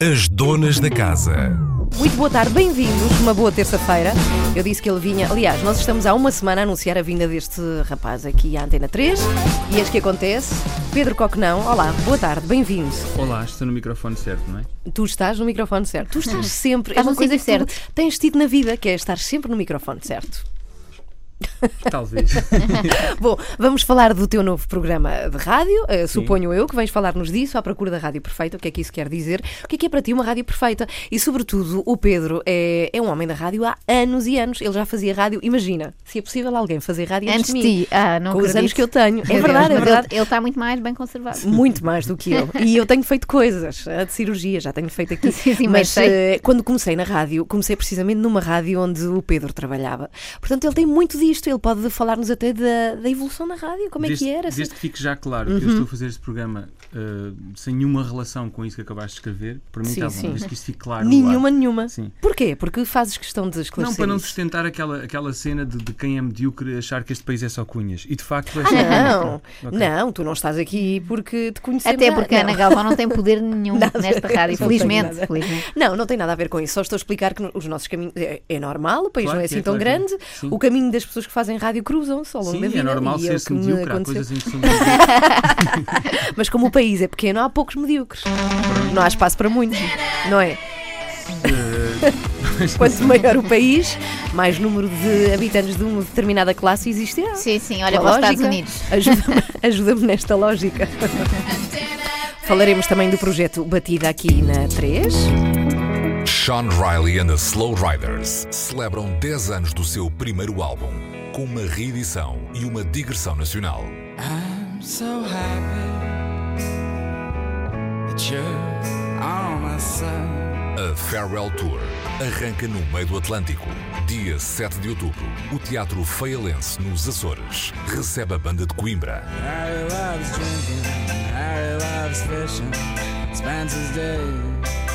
As donas da casa. Muito boa tarde, bem-vindos, uma boa terça-feira. Eu disse que ele vinha. Aliás, nós estamos há uma semana a anunciar a vinda deste rapaz aqui à Antena 3 e eis que acontece. Pedro Coquenão, olá, boa tarde, bem-vindo. Olá, estou no microfone certo, não é? Tu estás no microfone certo. Tu estás sempre. É uma coisa que tu tens tido na vida, que é estar sempre no microfone certo. Talvez. Bom, vamos falar do teu novo programa de rádio. eh, suponho eu que vens falar-nos disso, à procura da rádio perfeita. O que é que isso quer dizer? O que é que é para ti uma rádio perfeita? E, sobretudo, o Pedro é, é um homem da rádio há anos e anos. Ele já fazia rádio. Imagina, se é possível alguém fazer rádio antes, Antes de mim. ti. Ah, não com os acredito. anos que eu tenho. É verdade, é verdade. Ele, está muito mais bem conservado. Muito mais do que eu. E eu tenho feito coisas, a de cirurgia, já tenho feito aqui. Sim, sim, mas mas eh, quando comecei na rádio, comecei precisamente numa rádio onde o Pedro trabalhava. Portanto, ele tem muito disto. Ele pode falar-nos até da, da evolução da rádio, como é desde, que era. Desde que fique já claro Uhum. que eu estou a fazer este programa uh, sem nenhuma relação com isso que acabaste de escrever, para mim Sim, está sim. bom. Desde que isto fique claro. Nenhuma, nenhuma. Sim. Porquê? Porque fazes questão de esclarecer Não, para não isso. sustentar aquela, aquela cena de, de quem é medíocre achar que este país é só cunhas. E de facto é só Ah, cunhas. não, Ok. não, tu não estás aqui porque te conhecemos. Até porque a não. Ana Galvão não tem poder nenhum Nada. nesta rádio. Felizmente. Não, não tem nada a ver com isso. Só estou a explicar que os nossos caminhos. É, é normal, o país Claro não é assim é, tão claro é. grande. Sim. O caminho das pessoas que fazem rádio cruzam-se ao longo Sim, da vida. é normal e é ser-se que me medíocre. Há coisas em que medíocre. Mas como o país é pequeno, há poucos medíocres. Não há espaço para muitos, não é? Uh, Quanto maior o país, mais número de habitantes de uma determinada classe existirá. Sim, sim, olha para os Estados lógica, Unidos. Ajuda-me ajuda-me nesta lógica. Falaremos também do projeto Batida aqui na 3. Sean Riley and the Slow Riders celebram 10 anos do seu primeiro álbum, com uma reedição e uma digressão nacional. I'm so happy that you're on my side. A Farewell Tour arranca no meio do Atlântico. Dia 7 de outubro, o Teatro Feialense, nos Açores, recebe a banda de Coimbra. Harry loves drinking, Harry loves fishing, spends his day mostly wishing.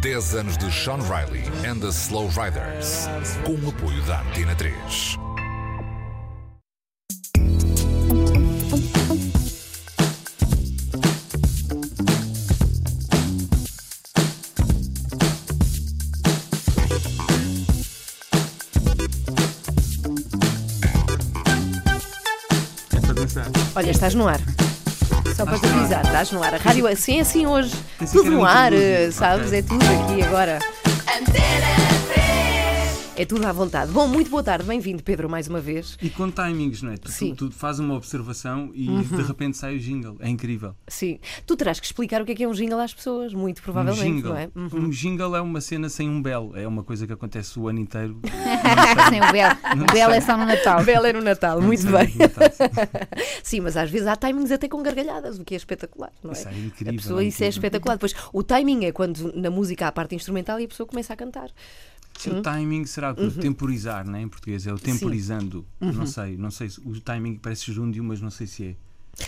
10 anos de Sean Riley and the Slow Riders, com o apoio da Antena 3. é para dançar. Olha, estás no ar. Só para te avisar, estás no ar. A rádio assim é assim hoje. Tudo no ar, eh, sabes? É tudo aqui agora. É tudo à vontade. Bom, muito boa tarde. Bem-vindo, Pedro, mais uma vez. E com timings, não é? Tu, Sim. Uhum. tu, tu fazes uma observação e de repente sai o jingle. É incrível. Sim. Tu terás que explicar o que é que é um jingle às pessoas, muito Um provavelmente, jingle. não é? Uhum. Um jingle é uma cena sem um belo. É uma coisa que acontece o ano inteiro. Sim, o Belo. Belo é só no Natal. Bela é no Natal, muito Não bem. assim. Sim, mas às vezes há timings até com gargalhadas, o que é espetacular, não é? Isso é incrível, A pessoa, é isso é incrível. espetacular. Depois, o timing é quando na música há a parte instrumental e a pessoa começa a cantar. Sim, O timing será o? Uhum. temporizar, né? em português. É o temporizando. Não sei, não sei. se- O timing parece júndio, mas não sei se é.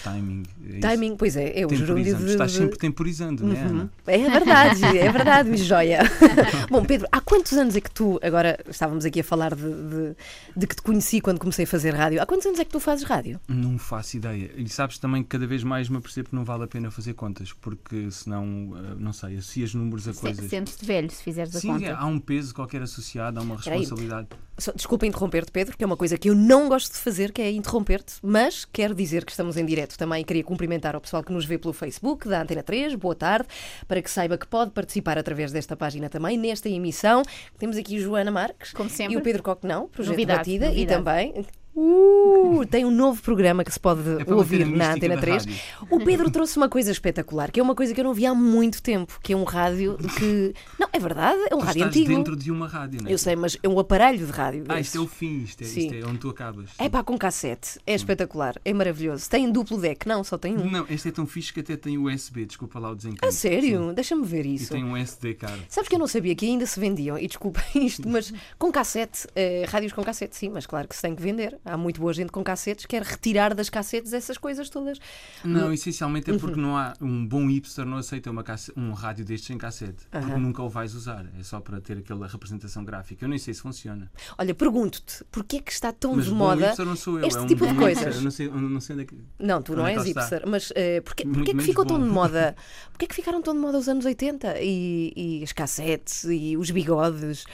Timing. É. Timing, pois é, é o gerúndio de... Estás sempre temporizando, não é, Ana? É verdade, é verdade, joia. Bom, Pedro, há quantos anos é que tu, agora estávamos aqui a falar de, de, de que te conheci quando comecei a fazer rádio, há quantos anos é que tu fazes rádio? Não faço ideia. E sabes também que cada vez mais me apercebo que não vale a pena fazer contas, porque senão, eh, não sei, associas números a coisas. Sentes-te velho se fizeres a Sim, conta. há um peso qualquer associado, há uma responsabilidade. Só- Desculpa interromper-te, Pedro, que é uma coisa que eu não gosto de fazer, que é interromper-te, mas quero dizer que estamos em direto também e queria cumprimentar ao pessoal que nos vê pelo Facebook da Antena 3, boa tarde, para que saiba que pode participar através desta página também, nesta emissão. Temos aqui Joana Marques Como sempre. e o Pedro Coquenão, Projeto Novidade, Batida, novidade. e também... Uh, tem um novo programa que se pode É ouvir na Antena da 3. rádio. O Pedro trouxe uma coisa espetacular, que é uma coisa que eu não vi há muito tempo, que é um rádio que. Não, é verdade, é um Tu rádio estás antigo. dentro de uma rádio, não é? Eu sei, mas é um aparelho de rádio. Ah, isto é o fim, isto é, isto é onde tu acabas. É pá, com cassete. É espetacular. É maravilhoso. Tem duplo deck? Não, só tem um. Não, este é tão fixe que até tem USB, desculpa lá o desencanto. A sério? Deixa-me ver E isso. tem um SD card. Sabes que eu não sabia que ainda se vendiam, e desculpa isto, mas com cassete, eh, rádios com cassete, sim, mas claro que se tem que vender. Há muito boa gente com cassetes, quer retirar das cassetes essas coisas todas. Não, essencialmente é Uhum. porque não há um bom hipster não aceita uma casse- um rádio destes em cassete. Porque nunca o vais usar. É só para ter aquela representação gráfica. Eu nem sei se funciona. Olha, pergunto-te, porquê é que está tão Mas de moda não sou eu. este é um tipo de coisas? Eu não sei, não sei onde é que. Não, tu não é és hipster, mas eh, porquê, porquê é que ficou tão bom. de moda? Porquê é que ficaram tão de moda os anos 80 e, e as cassetes e os bigodes?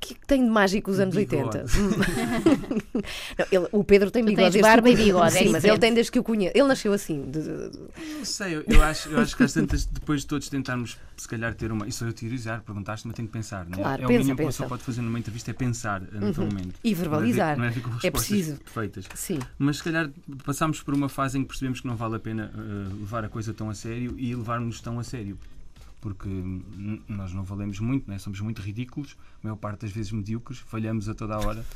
O que é que tem de mágico os anos Bigode. 80? Hum. Não, ele- o Pedro tem Tu bigode que barba e bigode, é Sim, mas ele tem desde que eu conheço. Ele nasceu assim. de- de- de- Não sei, eu, eu acho, eu acho que às tantas, depois de todos tentarmos, se calhar, ter uma. Isso eu teorizar, perguntaste-me, eu tenho que pensar. Não é? Claro, é o pensa, mínimo que uma pensa. pessoa pode fazer numa entrevista é pensar eh, naquele momento. E verbalizar. Não é, não é É preciso. perfeitas. Sim. Mas se calhar passámos por uma fase em que percebemos que não vale a pena eh, levar a coisa tão a sério e levarmos tão a sério. Porque nós não valemos muito, né? somos muito ridículos, a maior parte das vezes medíocres, falhamos a toda a hora.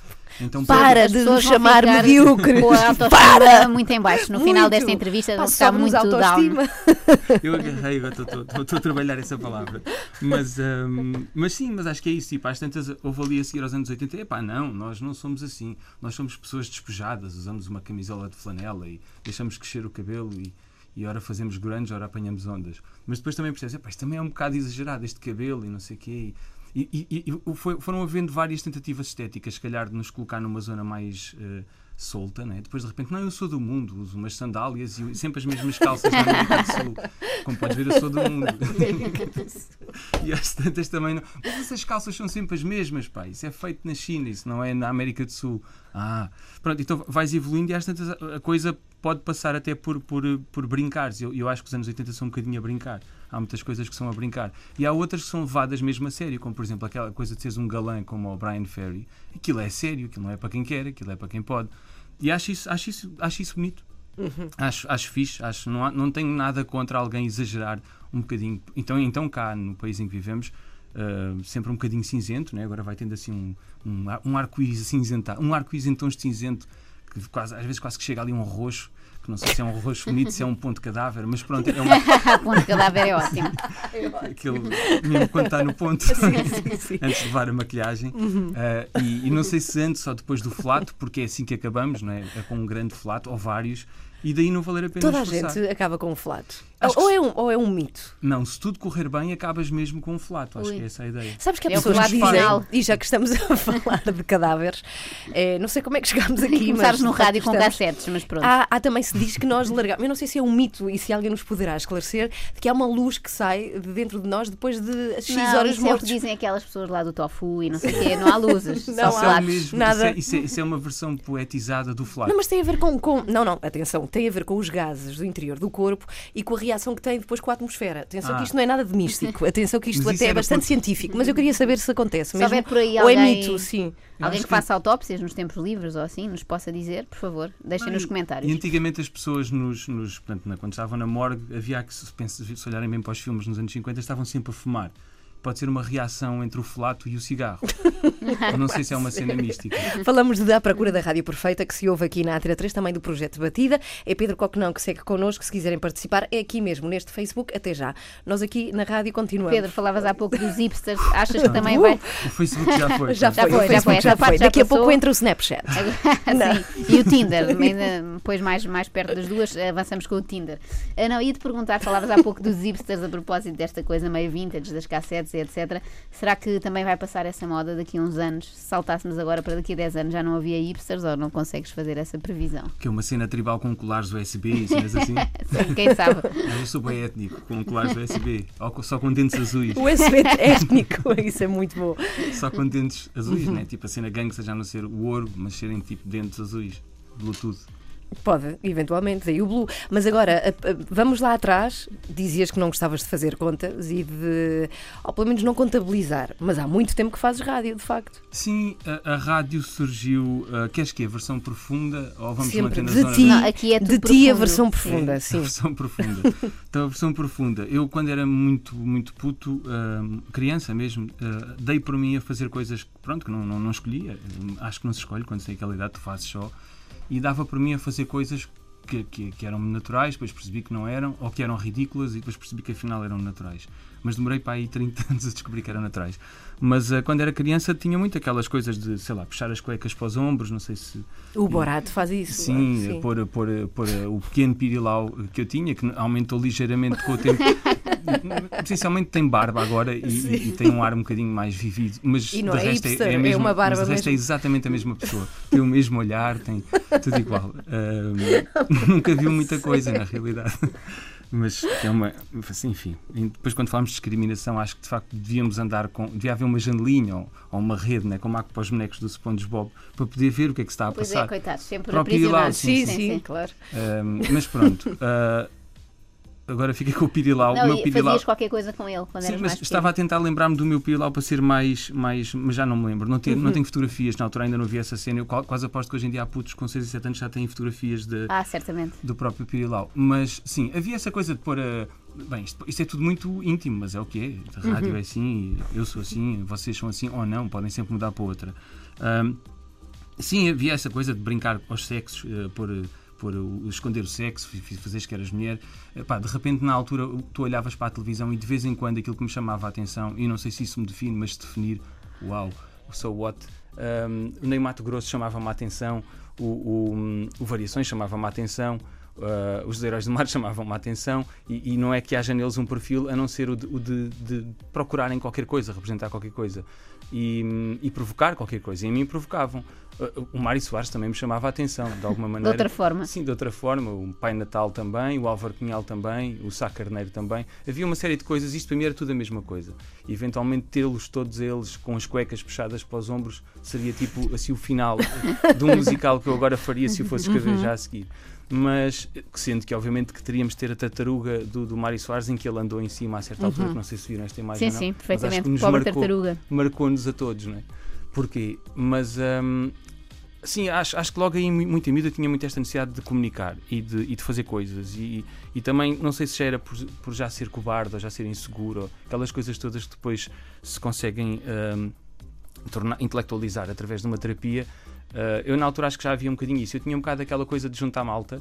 Então, Para de nos chamar medíocres. Autoestima Para! muito em baixo. No final Muito. desta entrevista Pá, vão ficar sobe-nos muito a down. autoestima. Eu agarrei, agora estou- a trabalhar essa palavra. Mas, hum, mas sim, mas acho que é isso. Tipo, às tantas, houve ali a seguir aos anos 80. Epá, não, nós não somos assim. Nós somos pessoas despejadas, usamos uma camisola de flanela e deixamos crescer o cabelo e, e ora fazemos grandes, ora apanhamos ondas. Mas depois também percebes, isto também é um bocado exagerado, este cabelo e não sei o quê. E, e- e- foi- foram havendo várias tentativas estéticas, se calhar, de nos colocar numa zona mais. eh, solta, né? depois de repente, não, eu sou do mundo, uso umas sandálias e sempre as mesmas calças na América do Sul. Como podes ver, eu sou do mundo. e às tantas também não. Mas essas calças são sempre as mesmas, pá. Isso é feito na China, isso não é na América do Sul. Ah, pronto, então vais evoluindo e às tantas a coisa pode passar até por, por, por brincares. Eu, eu acho que os anos 80 são um bocadinho a brincar. Há muitas coisas que são a brincar. E há outras que são levadas mesmo a sério, como por exemplo aquela coisa de seres um galã como o Brian Ferry. Aquilo é sério, aquilo não é para quem quer, aquilo é para quem pode. E acho isso, acho isso, acho isso bonito. Acho, acho fixe, acho, não, há- não tenho nada contra alguém exagerar um bocadinho. Então, então cá no país em que vivemos, ah, sempre um bocadinho cinzento, né? agora vai tendo assim um, um, um arco-íris acinzentado, um arco-íris em tons de cinzento, que quase, às vezes quase que chega ali um roxo, que não sei se é um roxo bonito, se é um ponto cadáver, mas pronto, é uma, ponto de cadáver é ótimo. aquele, mesmo quando está no ponto, antes de levar a maquilhagem. Ah, e, e não sei se antes ou depois do flato, porque é assim que acabamos, não é? É com um grande flato, ou vários, e daí não valer a pena Toda a esforçar. gente acaba com um flato. Ou que é, um, ou é um mito. Não, se tudo correr bem, acabas mesmo com um flato. Acho Ui. que é essa a ideia. Sabes que há É pessoas que dizem, final. e já que estamos a falar de cadáveres, eh, não sei como é que chegámos aqui, mas. Começares no rádio com estamos- cassetes, mas pronto. Há, há também se diz que nós largamos. Eu não sei se é um mito e se alguém nos poderá esclarecer de que há uma luz que sai de dentro de nós depois de X não, horas isso é o que mortos. dizem aquelas pessoas lá do tofu e não sei o quê. Não há luzes, Não há. É, mesmo, nada. Isso, é, isso é- isso é uma versão poetizada do flato. Não, mas tem a ver com, com- Não, não, atenção, tem a ver com os gases do interior do corpo e com a reação que tem depois com a atmosfera. Atenção Ah. que isto não é nada de místico. Atenção que isto Mas até é bastante porque- científico. Mas eu queria saber se acontece mesmo. por aí ou é alguém- mito, sim. Alguém acho que faça autópsias nos tempos livres ou assim, nos possa dizer, por favor, deixem nos E comentários. antigamente as pessoas, nos, nos- portanto, na- quando estavam na morgue, havia que, se, se olharem bem para os filmes nos anos 50, estavam sempre a fumar. Pode ser uma reação entre o flato e o cigarro. Eu não sei se é uma cena mística. Falamos de À Procura da Rádio Perfeita, que se ouve aqui na Atira 3, também do Projeto Batida. É Pedro Coquenão que segue connosco. Se quiserem participar, é aqui mesmo, neste Facebook. Até já. Nós aqui na rádio continuamos. Pedro, falavas há pouco dos hipsters, achas que também vai. O Facebook já foi. já Já foi, foi, já foi. Já Daqui a passou. pouco entra o Snapchat. Sim. E o Tinder, ainda depois mais, mais perto das duas, avançamos com o Tinder. Ah, não, ia-te perguntar, falavas há pouco dos hipsters a propósito desta coisa meio vintage, das cassetes e etc. Será que também vai passar essa moda daqui a uns anos? Se saltássemos agora para daqui a 10 anos já não havia hipsters ou não consegues fazer essa previsão? Que é uma cena tribal com colares USB e cenas assim. Sim, quem sabe? Eu sou bem étnico, com colares USB, ou só com dentes azuis. O USB étnico, isso é muito bom. Só com dentes azuis, Uhum. né? Tipo a cena gangsta já não ser o ouro, mas serem tipo dentes azuis. Bluetooth. Pode, eventualmente, daí o Blue. Mas agora, a- a- vamos lá atrás. Dizias que não gostavas de fazer contas e de, ou pelo menos não contabilizar. Mas há muito tempo que fazes rádio, de facto. Sim, a, a rádio surgiu. ah, queres que a versão profunda ou vamos Sempre manter na de zona ti. Não, aqui é de ti a versão profunda, A sim. versão profunda. Então, a versão profunda. Eu, quando era muito, muito puto, hum, criança mesmo, ah, dei por mim a fazer coisas pronto, que não, não, não escolhia. Acho que não se escolhe quando tem aquela idade, tu fazes só. E dava por mim a fazer coisas que, que, que eram naturais, depois percebi que não eram, ou que eram ridículas e depois percebi que afinal eram naturais. Mas demorei para aí 30 anos a descobrir que eram naturais. Mas uh, quando era criança tinha muito aquelas coisas de, sei lá, puxar as cuecas para os ombros, não sei se. O Borato faz isso. Sim, sim. Pôr, pôr, pôr o pequeno pirilau que eu tinha, que aumentou ligeiramente com o tempo. Essencialmente tem barba agora e, e, tem um ar um bocadinho mais vivido. Mas e não de é resto hipster, é, é, mesmo, é uma barba mas de resto é exatamente a mesma pessoa. Tem o mesmo olhar, tem tudo igual. Uh, nunca viu muita coisa na realidade. Mas é uma. Assim, enfim. Depois, quando falamos de discriminação, acho que de facto devíamos andar com. Devia haver uma janelinha ou, ou uma rede, né, como há para os bonecos do SpongeBob, para poder ver o que é que se está a Pois passar. é, coitados, sempre aprisionados. Sim, sim, sim, claro. Um, mas pronto. uh, agora fica com o Pirilau. Não, o meu Pirilau. fazias qualquer coisa com ele quando Sim, mas estava a tentar lembrar-me do meu Pirilau para ser mais, mais. Mas já não me lembro. Não, tenho, Uhum. não tenho fotografias, na altura ainda não vi essa cena. Eu quase aposto que hoje em dia há putos com 6 e 7 anos já têm fotografias de, Ah, certamente. do próprio Pirilau. Mas sim, havia essa coisa de pôr a. Bem, isto, isto é tudo muito íntimo, mas é o que é. A rádio é assim, eu sou assim, vocês são assim, ou não, podem sempre mudar para outra. Ahm, sim, havia essa coisa de brincar aos sexos, eh, pôr, eh, pôr o- esconder o sexo, fazeres que eras mulher. Pá, de repente, na altura, tu olhavas para a televisão e de vez em quando aquilo que me chamava a atenção, e não sei se isso me define, mas definir, uau, so what? Ahm, o Mato Grosso chamava-me a atenção, o, o, o Variações chamava-me a atenção. Uh, os heróis do mar chamavam-me a atenção e, e não é que haja neles um perfil a não ser o de, o de- de procurarem qualquer coisa, representar qualquer coisa e, e provocar qualquer coisa. E a mim provocavam. O Mário Soares também me chamava a atenção, de alguma De maneira. outra forma. Sim, de outra forma. O Pai Natal também, o Álvaro Cunhal também, o Sá Carneiro também. Havia uma série de coisas, isto para mim era tudo a mesma coisa. E, eventualmente tê-los todos eles com as cuecas puxadas para os ombros seria tipo assim o final de um musical que eu agora faria se o fosse escrever Uhum. já a seguir. Mas, sendo que obviamente que teríamos de ter a tartaruga do, do Mário Soares em que ele andou em cima a certa altura, que não sei se viram esta imagem Uhum. Sim, não. sim, mas acho perfeitamente. que nos Pobre marcou- tartaruga. marcou-nos a todos, não é? Porquê? Mas hum, sim, acho, acho que logo aí, mu- muito em miúdo, eu tinha muito esta necessidade de comunicar e de, e de fazer coisas. E, e também, não sei se já era por, por já ser cobarde ou já ser inseguro, aquelas coisas todas que depois se conseguem hum, tornar, intelectualizar através de uma terapia. Uh, eu, na altura, acho que já havia um bocadinho isso. Eu tinha um bocado aquela coisa de juntar malta.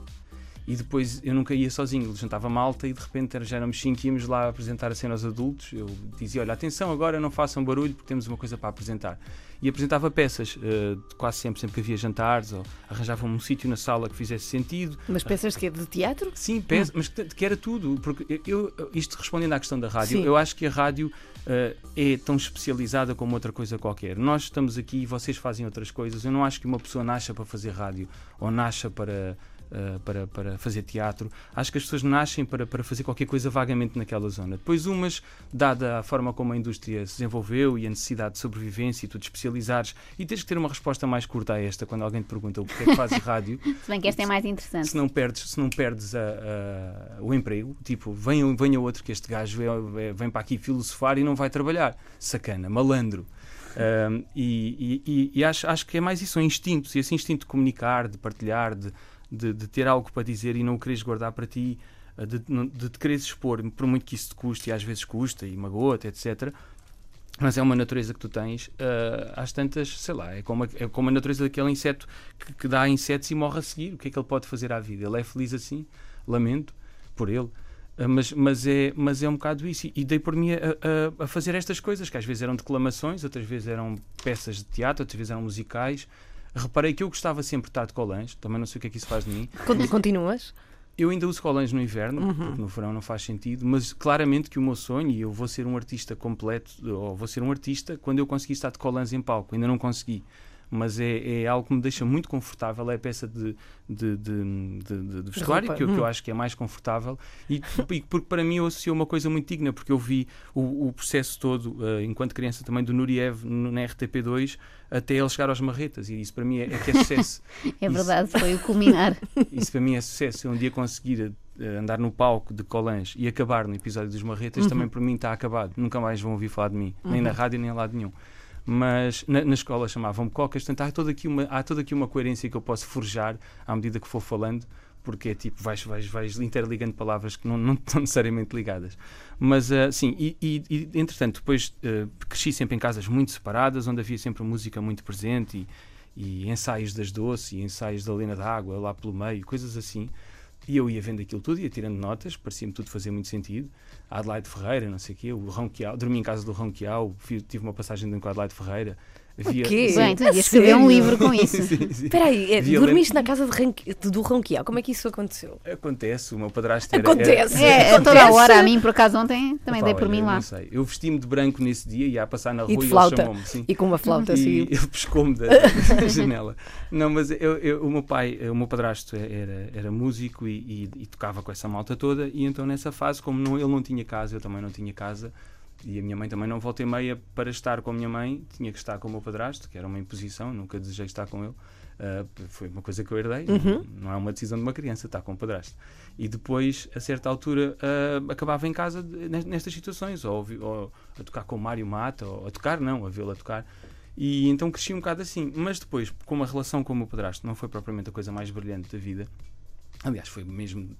E depois eu nunca ia sozinho, juntava malta e de repente já éramos cinco e íamos lá apresentar a cena aos adultos. Eu dizia: Olha, atenção, agora não façam barulho porque temos uma coisa para apresentar. E apresentava peças, eh, quase sempre, sempre que havia jantares, ou arranjava um sítio na sala que fizesse sentido. Mas peças de quê? De teatro? Sim, peças, mas que, que era tudo. Porque eu, eu- isto respondendo à questão da rádio, Sim. eu acho que a rádio eh, é tão especializada como outra coisa qualquer. Nós estamos aqui e vocês fazem outras coisas. Eu não acho que uma pessoa nasça para fazer rádio ou nasça para. Eh, para, para fazer teatro, acho que as pessoas nascem para, para fazer qualquer coisa vagamente naquela zona. Depois, umas, dada a forma como a indústria se desenvolveu e a necessidade de sobrevivência e tu te especializares, e tens que ter uma resposta mais curta a esta quando alguém te pergunta o porquê é que fazes rádio, Se bem que esta é mais interessante. se não perdes, se não perdes a- a- o emprego, tipo, venha, venha outro que este gajo vem, vem para aqui filosofar e não vai trabalhar. Sacana, malandro. E e- e- e acho, acho que é mais isso, são instintos, e esse instinto de comunicar, de partilhar, de, de, de ter algo para dizer e não o quereres guardar para ti, eh, de, de, te quereres expor, por muito que isso te custe, e às vezes custa, e magoa-te, etc. Mas é uma natureza que tu tens, ah, às tantas, sei lá, é como, a, é como a natureza daquele inseto que, que dá insetos e morre a seguir. O que é que ele pode fazer à vida? Ele é feliz assim, lamento por ele. Ah, Mas, mas, é, mas é um bocado isso. E dei por mim a, a- a fazer estas coisas, que às vezes eram declamações, outras vezes eram peças de teatro, outras vezes eram musicais. Reparei que eu gostava sempre de estar de colãs, também não sei o que é que isso faz de mim. Con- Continuas? Eu ainda uso colãs no inverno, porque no verão não faz sentido, mas claramente que o meu sonho, e eu vou ser um artista completo, ou vou ser um artista quando eu conseguir estar de colãs em palco, ainda não consegui. Mas é, é algo que me deixa muito confortável, é a peça de, de, de, de- de- vestuário que, eu- que eu Hum. acho que é mais confortável e, e porque para mim eu associo uma coisa muito digna, porque eu vi o, o processo todo, eh, enquanto criança também, do Nuriev no- na RTP2 até ele chegar aos marretas, e isso para mim é, é que é sucesso. É Isso. verdade, foi o culminar. Isso para mim é sucesso. Eu um dia conseguir eh, andar no palco de Colãs e acabar no episódio dos Marretas, também para mim está acabado. Nunca mais vão ouvir falar de mim, nem na rádio, nem em lado nenhum. Mas na, na escola chamavam-me Cocas, portanto há toda, aqui uma, há toda aqui uma coerência que eu posso forjar à medida que for falando, porque é tipo, vais, vais, vais interligando palavras que não, não estão necessariamente ligadas. Mas ah, sim, e, e, e, entretanto, depois ah, cresci sempre em casas muito separadas, onde havia sempre música muito presente e, e ensaios das Doce e ensaios da Lena d'Água lá pelo meio, coisas assim. E eu ia vendo aquilo tudo, ia tirando notas, parecia-me tudo fazer muito sentido. A Adelaide Ferreira, não sei o quê, o Ronquial, dormi em casa do Ronquial, tive uma passagem dentro com a Adelaide Ferreira. Havia, quê? Bem, tu A devias escrever um livro com isso. Espera aí, é, Via dormiste na casa de Ranqui- do Ronquial. Como é que isso aconteceu? Acontece, o meu padrasto era. Acontece. era- É, a toda a hora, a mim por acaso ontem também Opá, dei por olha, mim lá. Não sei. Eu vesti-me de branco nesse dia e ia passar na rua E e, de ele flauta. chamou-me. Sim. E com uma flauta assim. E ele pescou-me da, da janela. Não, mas eu, eu- o meu pai, o meu padrasto era, era músico e, e- e tocava com essa malta toda, e então nessa fase, como não, ele não tinha casa, eu também não tinha casa, e a minha mãe também não volta e meia para estar com a minha mãe, tinha que estar com o meu padrasto, que era uma imposição, nunca desejei estar com ele. Ah, foi uma coisa que eu herdei, Uhum. não é uma decisão de uma criança estar com o padrasto. E depois, a certa altura, ah, acabava em casa nestas situações, ou, ou a tocar com o Mário Mata, ou a tocar, não, a vê-lo a tocar. E então cresci um bocado assim. Mas depois, com a relação com o meu padrasto, não foi propriamente a coisa mais brilhante da vida. Aliás, foi mesmo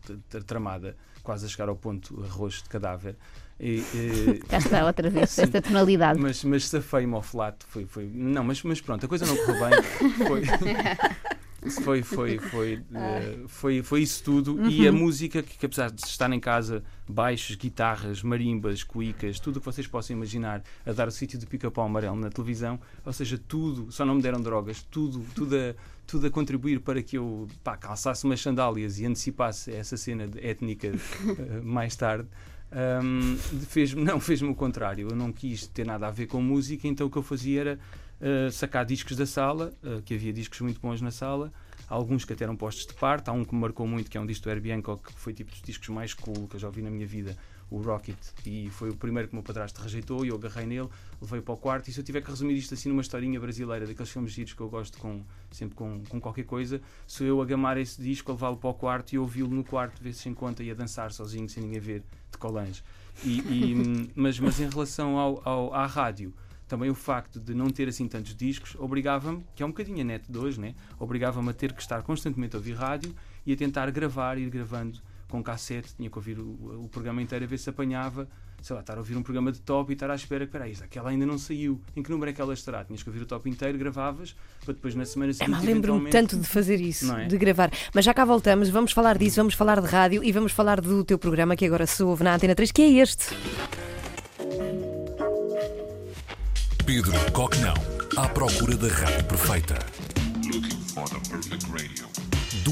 tramada, quase a chegar ao ponto arroz de cadáver. E, e- Cá está outra vez, esta tonalidade. mas, mas safei-me ao flato. Foi, foi, não, mas, mas pronto, a coisa não correu bem. Foi, foi, foi, foi, eh, foi, foi isso tudo. E a música, que, que apesar de estar em casa, baixos, guitarras, marimbas, cuicas, tudo o que vocês possam imaginar, a dar o sítio de pica-pau amarelo na televisão, ou seja, tudo, só não me deram drogas, tudo, tudo a, tudo a contribuir para que eu pá, calçasse umas sandálias e antecipasse essa cena étnica eh, mais tarde. Um, fez-me não fez-me o contrário eu não quis ter nada a ver com música então o que eu fazia era uh, sacar discos da sala uh, que havia discos muito bons na sala alguns que até eram postos de parte há um que me marcou muito que é um disco do Herbie Hancock que foi tipo dos discos mais cool que eu já ouvi na minha vida o Rocket. E foi o primeiro que o meu padrasto rejeitou e eu agarrei nele levei para o quarto. E se eu tiver que resumir isto assim numa historinha brasileira daqueles filmes giros que eu gosto com, sempre com, com qualquer coisa sou eu a gamar esse disco, a levá-lo para o quarto e ouvi-lo no quarto, ver se se encontra e a dançar sozinho sem ninguém ver de colange e, e, mas, mas em relação ao, ao- à rádio, também o facto de não ter assim tantos discos obrigava-me, que é um bocadinho a net de hoje, né? obrigava-me a ter que estar constantemente a ouvir rádio e a tentar gravar, ir gravando com cassete, tinha que ouvir o, o programa inteiro a ver se apanhava, sei lá, estar a ouvir um programa de top e estar à espera, que peraí, aquela ainda não saiu, em que número é que ela estará? Tinhas que ouvir o top inteiro, gravavas, para depois na semana É, seguinte mas lembro-me tanto de fazer isso, é? de gravar. Mas já cá voltamos, vamos falar disso, vamos falar de rádio e vamos falar do teu programa que agora se ouve na Antena 3, que é este. Pedro Coquenão, à procura da rádio perfeita.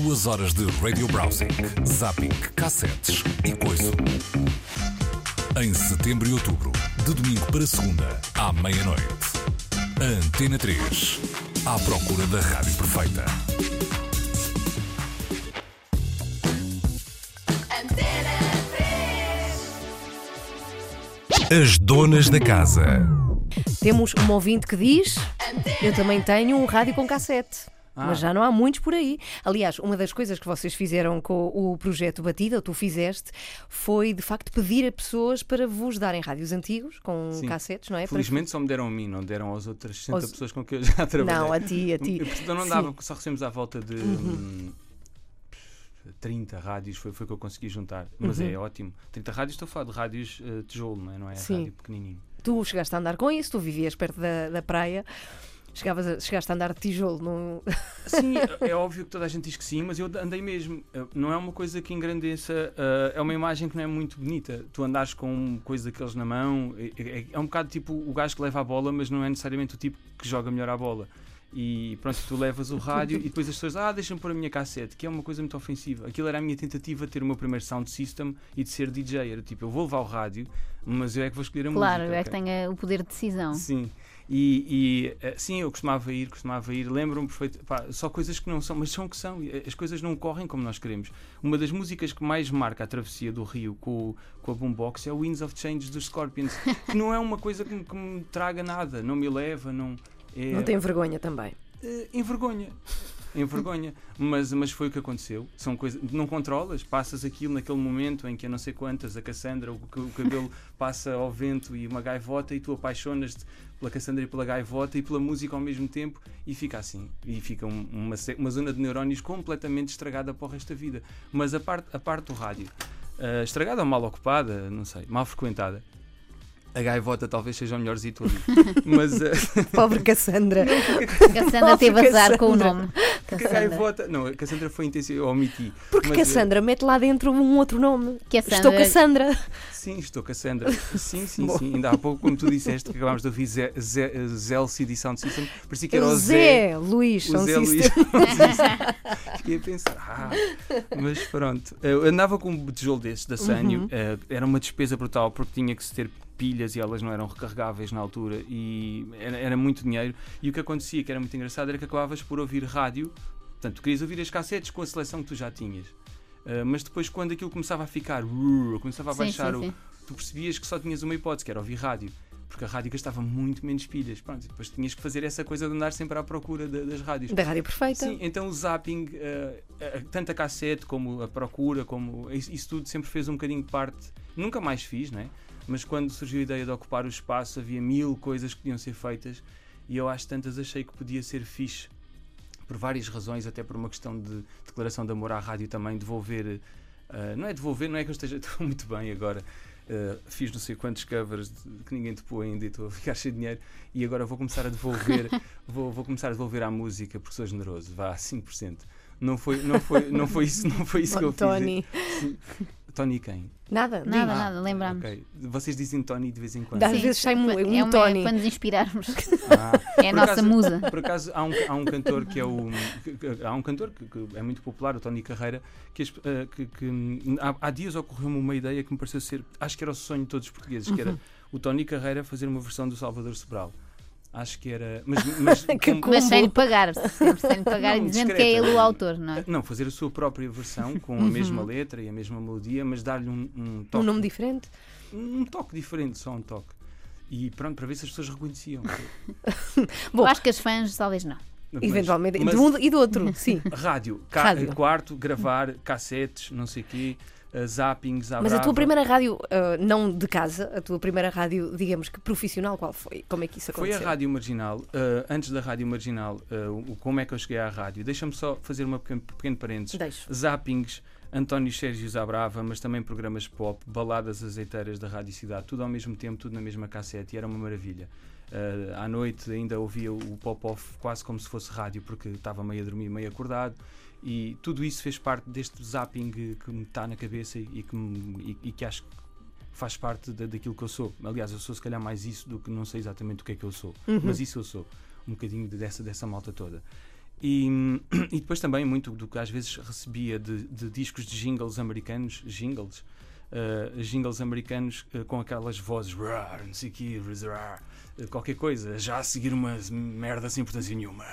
Duas horas de radio browsing, zapping, cassetes e coisa. Em setembro e outubro, de domingo para segunda, à meia-noite. Antena 3, à procura da rádio perfeita. As donas da casa. Temos um ouvinte que diz: Eu também tenho um rádio com cassete. Ah. Mas já não há muitos por aí. Aliás, uma das coisas que vocês fizeram com o projeto Batida, ou tu fizeste, foi de facto pedir a pessoas para vos darem rádios antigos com Sim. cassetes, não é? Para- Felizmente só me deram a mim, não deram às outras 60 Aos- pessoas com que eu já trabalhei. Não, a ti, a ti. Então não Sim. dava, só recebemos à volta de hum, 30 rádios, foi, foi o que eu consegui juntar. Mas é ótimo. 30 rádios, estou a falar de rádios eh, tijolo, não é? Não é Sim. rádio pequenininho. Tu chegaste a andar com isso, tu vivias perto da, da praia, chegavas a- chegaste a andar de tijolo. No... Sim, é óbvio que toda a gente diz que sim, mas eu andei mesmo. Eh, Não é uma coisa que engrandeça, eh, é uma imagem que não é muito bonita. Tu andares com coisa daqueles na mão, é, é- é um bocado tipo o gajo que leva a bola, mas não é necessariamente o tipo que joga melhor a bola. E pronto, tu levas o rádio e depois as pessoas, ah, deixa-me pôr a minha cassete, que é uma coisa muito ofensiva. Aquilo era a minha tentativa de ter o meu primeiro sound system e de ser DJ. Era tipo, eu vou levar o rádio, mas eu é que vou escolher a Claro, música. é que ok? tenha o poder de decisão. Sim. E, e, eh, sim, eu costumava ir, costumava ir, lembro-me perfeito, pá, só coisas que não são, mas são que são, eh, as coisas não correm como nós queremos. Uma das músicas que mais marca a travessia do Rio com, com a boombox é o Winds of Change dos Scorpions, que não é uma coisa que me, que me traga nada, não me leva, não. É, Não tem vergonha também. eh, envergonha. Envergonha. Mas, mas foi o que aconteceu. São coisas. Não controlas, passas aquilo naquele momento em que a não sei quantas, a Cassandra, o, o cabelo passa ao vento e uma gaivota e tu apaixonas-te pela Cassandra e pela gaivota e pela música ao mesmo tempo e fica assim. E fica um- uma, uma zona de neurónios completamente estragada para o resto da vida. Mas a parte, a parte do rádio, eh, estragada ou mal ocupada, não sei, mal frequentada. A gaivota talvez seja o melhorzito ali. Mas eh, Pobre Cassandra. Cassandra teve azar com o Cassandra. nome. porque a gaivota. Não, a Cassandra foi intensa, eu omiti. Porque Mas, eh, Cassandra mete lá dentro um outro nome. Cassandra- Estou Cassandra. Sim, estou Cassandra. Sim, sim, sim. Ainda há pouco, como tu disseste, que acabámos de ouvir Zé- Zé- LCD Sound System, parecia que era o Zé. Zé, Luís, O Zé Luís. Fiquei a pensar, ah, mas pronto. Eu andava com um tijolo desses da Sanyo, Uhum. eh, era uma despesa brutal porque tinha que se ter pilhas e elas não eram recarregáveis na altura e era, era muito dinheiro. E o que acontecia, que era muito engraçado, era que acabavas por ouvir rádio, portanto, tu querias ouvir as cassetes com a seleção que tu já tinhas. Eh, mas depois, quando aquilo começava a ficar, uh, começava a Sim, baixar, sim, o- sim. tu percebias que só tinhas uma hipótese, que era ouvir rádio. Porque a rádio gastava muito menos pilhas. Pronto, depois tinhas que fazer essa coisa de andar sempre à procura da- das rádios. Da Rádio Perfeita. Sim, então o zapping, eh, eh, tanto a cassete como a procura, como isso, isso tudo sempre fez um bocadinho de parte. Nunca mais fiz, né? Mas quando surgiu a ideia de ocupar o espaço, havia mil coisas que podiam ser feitas e eu às tantas achei que podia ser fixe por várias razões, até por uma questão de declaração de amor à rádio também, devolver. eh, não é devolver, não é que eu esteja estou muito bem agora. eh, fiz não sei quantos covers de- que ninguém topou ainda e estou a ficar cheio de dinheiro e agora vou começar a devolver vou, vou começar a devolver à música porque sou generoso, vá, 5%. Não foi, não foi, não foi isso, não foi isso que eu Tony. fiz. Tony quem? Nada, Nada, diz. nada, lembramos. Ok. Vocês dizem Tony de vez em quando. Às Sim, vezes um- é um uma- Tony. Para nos inspirarmos. Ah. É a Por nossa acaso- musa. Por acaso há um, há um cantor que é o. que- há um cantor que, que é muito popular, o Tony Carreira, que, eh, que- que, hum, há, há dias ocorreu-me uma ideia que me pareceu ser. Acho que era o sonho de todos os portugueses, que era o Tony Carreira fazer uma versão do Salvador Sobral. Acho que era. Mas, mas Que com- co- Mas sem lhe pagar, sempre sem lhe pagar Não, e dizendo que é discreta. ele o autor, não é? não, fazer a sua própria versão com a Uhum. mesma letra e a mesma melodia, mas dar-lhe um, um toque. Um nome diferente. um toque diferente, só um toque. E pronto, para ver se as pessoas reconheciam. Bom. Eu acho que as fãs talvez não. Mas- Eventualmente. mas de um e do outro, sim. Rádio, ca- Rádio. quarto, gravar, cassetes, não sei o quê, uh, zappings, à Mas a tua brava. primeira rádio, ah, não de casa, a tua primeira rádio, digamos que profissional, qual foi? Como é que isso Foi aconteceu? a Rádio Marginal. uh, antes da Rádio Marginal, uh, o- como é que eu cheguei à rádio? Deixa-me só fazer uma pequeno, pequeno parênteses. Deixo. Zappings, António Sérgio Zabrava, mas também programas pop, baladas azeiteiras da Rádio Cidade, tudo ao mesmo tempo, tudo na mesma cassete, e era uma maravilha. Uh, à noite ainda ouvia o pop-off quase como se fosse rádio, porque estava meio a dormir, meio acordado, e tudo isso fez parte deste zapping que me está na cabeça e que, me- e- e que acho que faz parte da- daquilo que eu sou. Aliás, eu sou se calhar mais isso do que não sei exatamente o que é que eu sou, mas isso eu sou, um bocadinho de- dessa, dessa malta toda. E, e depois também muito do que às vezes recebia de, de discos de jingles americanos, jingles, eh, jingles americanos eh, com aquelas vozes, "Rar, não sei o quê, rar", eh, qualquer coisa, já a seguir uma merda sem importância nenhuma.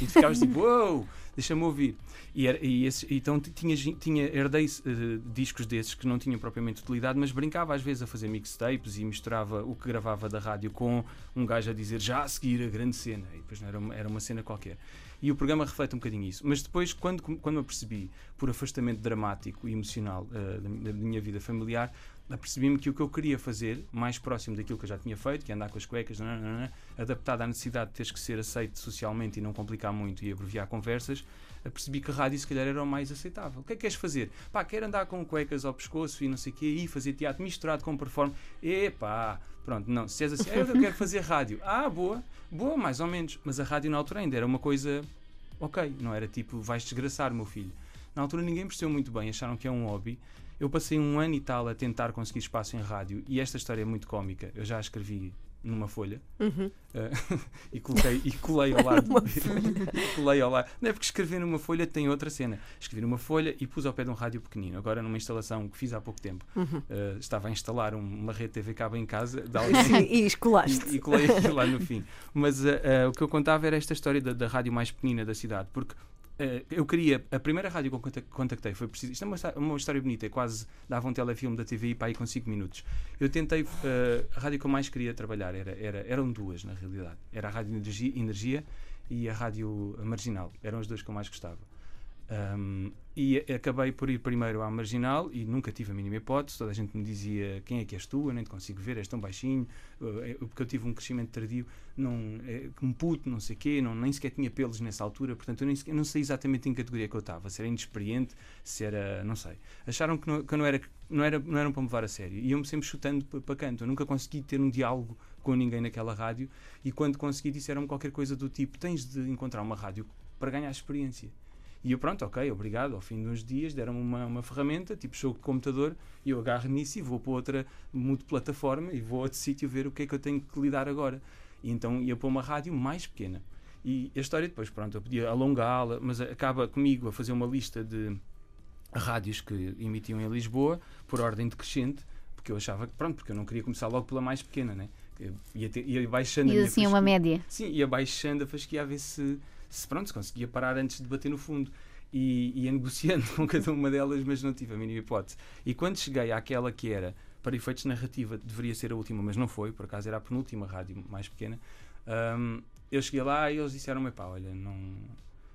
E ficavas tipo, uou, deixa-me ouvir. E, era- e esses- então tinha, tinha, herdei eh, discos desses que não tinham propriamente utilidade, mas brincava às vezes a fazer mixtapes e misturava o que gravava da rádio com um gajo a dizer já a seguir a grande cena. E depois não era uma, era uma cena qualquer. E o programa reflete um bocadinho isso. Mas depois, quando, quando me apercebi, por afastamento dramático e emocional eh, da, da minha vida familiar, apercebi-me que o que eu queria fazer, mais próximo daquilo que eu já tinha feito, que é andar com as cuecas, nananana, adaptado à necessidade de teres que ser aceito socialmente e não complicar muito e abreviar conversas, apercebi que a rádio se calhar era o mais aceitável. O que é que queres fazer? Pá, quero andar com cuecas ao pescoço e não sei o quê, e fazer teatro misturado com performance. Epá, pronto, não, se és assim, "Ah, eu quero fazer rádio. Ah, boa, boa, mais ou menos. Mas a rádio na altura ainda era uma coisa ok, não era tipo, vais desgraçar meu filho. Na altura ninguém percebeu muito bem, acharam que é um hobby. Eu passei um ano e tal a tentar conseguir espaço em rádio e esta história é muito cómica. Eu já a escrevi numa folha Uhum. eh, e, coloquei, e colei ao lado. colei ao lado. Não é porque escrever numa folha tem outra cena. Escrevi numa folha e pus ao pé de um rádio pequenino. Agora numa instalação que fiz há pouco tempo. Uhum. Eh, estava a instalar um- uma rede TV cabo em casa e escolaste. E, e colei aquilo lá no fim. Mas ah, o que eu contava era esta história da, da rádio mais pequenina da cidade, porque eu queria. A primeira rádio que eu conta- contactei foi preciso. Isto é uma, uma história bonita, é quase dava um telefilme da TVI para aí com 5 minutos. Eu tentei. ah, a rádio que eu mais queria trabalhar era, era, eram duas, na realidade. Era a Rádio Energia, Energia e a Rádio Marginal. Eram as duas que eu mais gostava. Um, e acabei por ir primeiro à marginal e nunca tive a mínima hipótese. Toda a gente me dizia quem é que és tu, eu nem te consigo ver, és tão baixinho. Uh, porque eu tive um crescimento tardio, não, é, um puto, não sei o quê, não, nem sequer tinha pelos nessa altura. Portanto, eu, nem sequer, não sei exatamente em que categoria que eu estava, se era inexperiente, se era. não sei. Acharam que, não, que eu não, era, não, era, não eram para me levar a sério. Iam-me sempre chutando para canto. Eu nunca consegui ter um diálogo com ninguém naquela rádio e quando consegui disseram-me qualquer coisa do tipo: tens de encontrar uma rádio para ganhar experiência. E eu, pronto, ok, obrigado. Ao fim de uns dias deram-me uma, uma ferramenta, tipo jogo de computador, e eu agarro nisso e vou para outra, mudo plataforma e vou a outro sítio ver o que é que eu tenho que lidar agora. E então ia para uma rádio mais pequena. E a história depois, pronto, eu podia alongá-la, mas acaba comigo a fazer uma lista de rádios que emitiam em Lisboa, por ordem decrescente, porque eu achava que, pronto, porque eu não queria começar logo pela mais pequena, né? Ia, ter, ia baixando e a assim uma média. Sim, ia baixando a fasquia a ver se se, pronto, se conseguia parar antes de bater no fundo. E ia negociando com cada uma delas, mas não tive a mínima hipótese. E quando cheguei àquela que era, para efeitos narrativa, deveria ser a última, mas não foi, por acaso era a penúltima rádio mais pequena, um, eu cheguei lá e eles disseram-me: pá, olha, não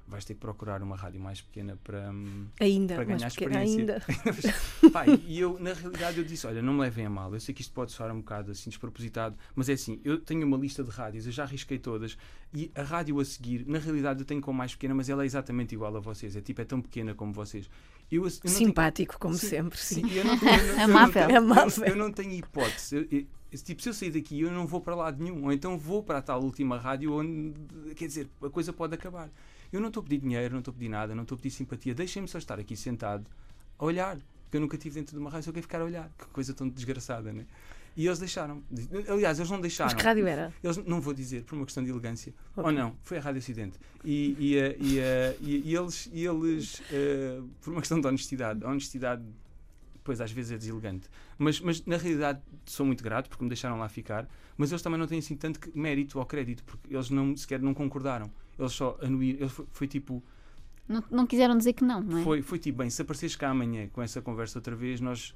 vais ter que procurar uma rádio mais pequena para, ainda, para ganhar pequena, experiência. Ainda. Pá, e eu, na realidade, eu disse: Olha, não me levem a mal, eu sei que isto pode soar um bocado assim despropositado, mas é assim, eu tenho uma lista de rádios, eu já arrisquei todas, e a rádio a seguir, na realidade, eu tenho como mais pequena, mas ela é exatamente igual a vocês, é tipo, é tão pequena como vocês. Eu, eu Simpático, tenho... como sim, sempre. Sim. sim eu não eu não, Amável. Eu não, Amável. eu não tenho hipótese. Eu, eu, tipo, se eu sair daqui, eu não vou para lado nenhum, ou então vou para a tal última rádio onde, quer dizer, a coisa pode acabar. Eu não estou a pedir dinheiro, não estou a pedir nada, não estou a pedir simpatia. Deixem-me só estar aqui sentado a olhar. Porque eu nunca estive dentro de uma rádio, só quero ficar a olhar. Que coisa tão desgraçada, né? E eles deixaram. Aliás, eles não deixaram. Mas que rádio era? Eles, não vou dizer, por uma questão de elegância. Ok. Ou não, foi a Rádio Ocidente. E, e, eh, e, eh, e, e eles, e eles eh, por uma questão de honestidade, a honestidade depois às vezes é deselegante. Mas, mas na realidade sou muito grato porque me deixaram lá ficar, mas eles também não têm assim tanto mérito ou crédito, porque eles não, sequer não concordaram. Eles só anuíram. Eles foi, foi tipo. Não, não quiseram dizer que não, não é? Foi, foi tipo, bem, se apareces cá amanhã com essa conversa outra vez, nós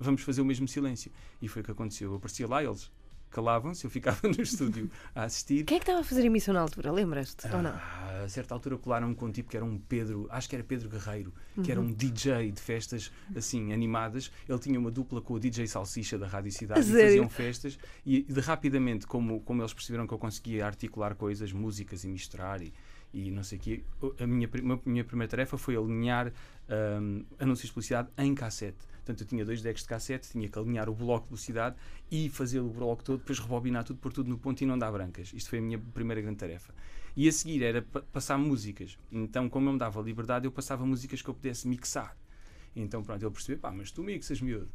vamos fazer o mesmo silêncio. E foi o que aconteceu. Eu aparecia lá, eles calavam-se, eu ficava no estúdio a assistir. Quem é que estava a fazer emissão na altura? Lembras-te? Ou não? Ah, a certa altura colaram-me com um tipo que era um Pedro, acho que era Pedro Guerreiro, que Uhum. era um DJ de festas assim animadas. Ele tinha uma dupla com o DJ Salsicha da Rádio Cidade A e sério? faziam festas. E de rapidamente, como, como eles perceberam que eu conseguia articular coisas, músicas e misturar e, e não sei o quê, a minha, a minha primeira tarefa foi alinhar ahm, anúncios de publicidade em cassete. Portanto, eu tinha dois decks de cassete, tinha que alinhar o bloco de publicidade e fazer o bloco todo, depois rebobinar tudo, pôr tudo no ponto e não dar brancas. Isto foi a minha primeira grande tarefa. E a seguir era pa- passar músicas. Então, como eu me dava liberdade, eu passava músicas que eu pudesse mixar. Então, pronto, ele percebeu, pá, mas tu mixas, miúdo.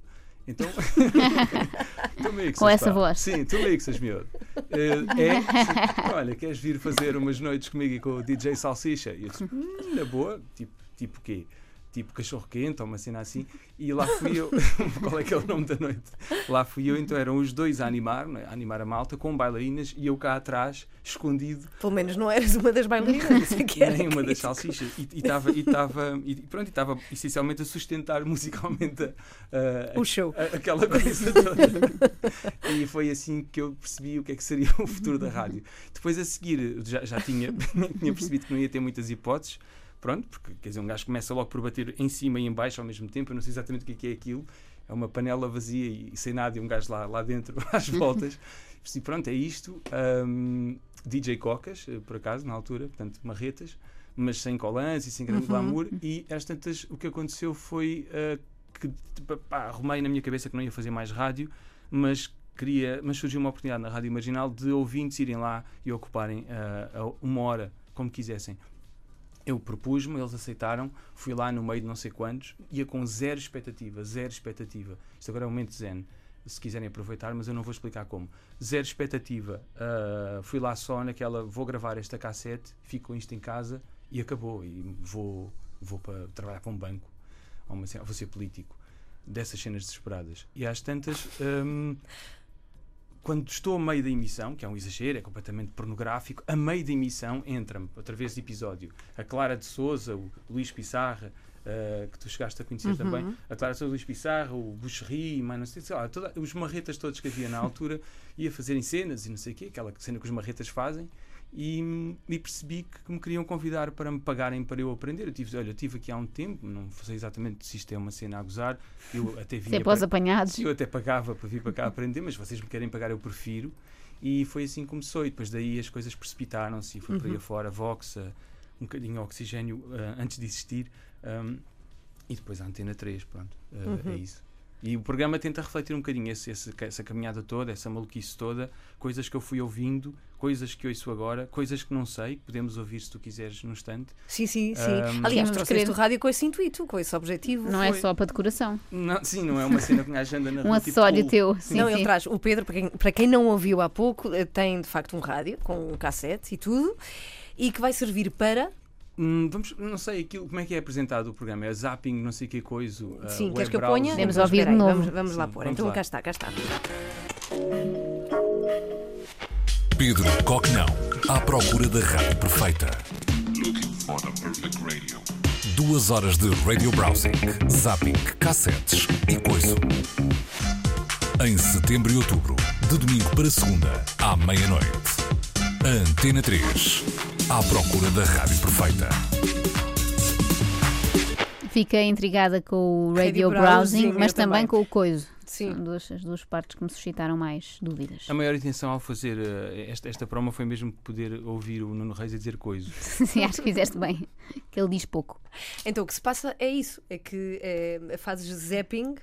Então, tu mixas, Com essa pá. voz. Sim, tu mixas, miúdo. Eh, é, sim. olha, queres vir fazer umas noites comigo e com o DJ Salsicha? E eu disse, hum, na boa, tipo, tipo quê? Tipo cachorro quente ou uma cena assim. E lá fui eu, qual é que é o nome da noite? Lá fui eu, então eram os dois a animar, né, a animar a malta, com bailarinas e eu cá atrás, escondido, Pelo menos não eras uma das bailarinas. é que era nem uma das salsichas. E estava e estava e pronto, estava essencialmente a sustentar musicalmente a- a- O show. a- aquela coisa toda. e foi assim que eu percebi o que é que seria o futuro da rádio. Depois a seguir já, já tinha, tinha percebido que não ia ter muitas hipóteses. Pronto, porque quer dizer, um gajo começa logo por bater em cima e em baixo ao mesmo tempo. Eu não sei exatamente o que é, que é aquilo. É uma panela vazia e sem nada e um gajo lá, lá dentro às voltas. Percebi, pronto, é isto. Ahm, DJ Cocas, eh, por acaso, na altura, portanto, marretas, mas sem colãs e sem grande glamour. E às tantas, o que aconteceu foi ah, que pá, arrumei na minha cabeça que não ia fazer mais rádio, mas queria, mas surgiu uma oportunidade na Rádio Marginal de ouvintes irem lá e ocuparem a uma hora, como quisessem. Eu propus-me, eles aceitaram, fui lá no meio de não sei quantos, ia com zero expectativa, zero expectativa. Isto agora é um momento zen, se quiserem aproveitar, mas eu não vou explicar como. Zero expectativa, ah, fui lá só naquela, vou gravar esta cassete, fico com isto em casa e acabou. E vou, vou para trabalhar para um banco, ou uma vou ser político. Dessas cenas desesperadas. E às tantas, hum, quando estou a meio da emissão, que é um exagero, é completamente pornográfico, a meio da emissão entra-me, através de episódio, a Clara de Souza, o Luís Pissarra, eh, que tu chegaste a conhecer também, a Clara de Souza, o Luís Pissarra, o Buxerri, mas não sei, sei lá, toda- os marretas todos que havia na altura, ia fazerem cenas e não sei o quê, aquela cena que os marretas fazem, e, e percebi que, que me queriam convidar para me pagarem para eu aprender. Eu tive, olha, eu tive aqui há um tempo, não sei exatamente se isto é uma cena a gozar, eu até vinha para os para- apanhados. Eu até pagava para vir para cá aprender, mas vocês me querem pagar, eu prefiro. E foi assim que começou. E depois daí as coisas precipitaram-se e foi por aí afora. Vox, ah, um bocadinho oxigênio ah, antes de existir. ahm, e depois a Antena 3, pronto. ah, É isso. E o programa tenta refletir um bocadinho esse, esse- essa caminhada toda, essa maluquice toda, coisas que eu fui ouvindo, coisas que ouço agora, coisas que não sei, que podemos ouvir se tu quiseres no instante. Sim, sim, sim. Ahm, Aliás, trouxeste querer- o rádio com esse intuito, com esse objetivo. Não é Foi. só para decoração. Não, sim, não é uma cena que me agenda na Um rua, tipo acessório cool. teu. Sim, não, sim. ele traz. O Pedro, para quem, para quem não ouviu há pouco, eh, tem de facto um rádio com um cassete e tudo, e que vai servir para. Hum, vamos, não sei aquilo, como é que é apresentado o programa? É zapping, não sei que coisa. uh, Sim, web queres que eu ponha? Então, ouvir. Vamos, vamos lá Sim, pôr. vamos Então lá. cá está, cá está. Pedro Coquenão, à procura da rádio perfeita. Looking for the perfect radio. Duas horas de radio browsing, zapping, cassetes e coisa. Em setembro e outubro, de domingo para segunda, à meia-noite. Antena 3, à procura da rádio perfeita. Fica intrigada com o Radio radio, browsing, browsing, mas também, também. com o coiso. Sim. São duas, as duas partes que me suscitaram mais dúvidas. A maior intenção ao fazer uh, esta, esta promo foi mesmo poder ouvir o Nuno Reis a dizer coisa. Sim, acho que fizeste bem. Que ele diz pouco. Então o que se passa é isso: é que eh, fazes zapping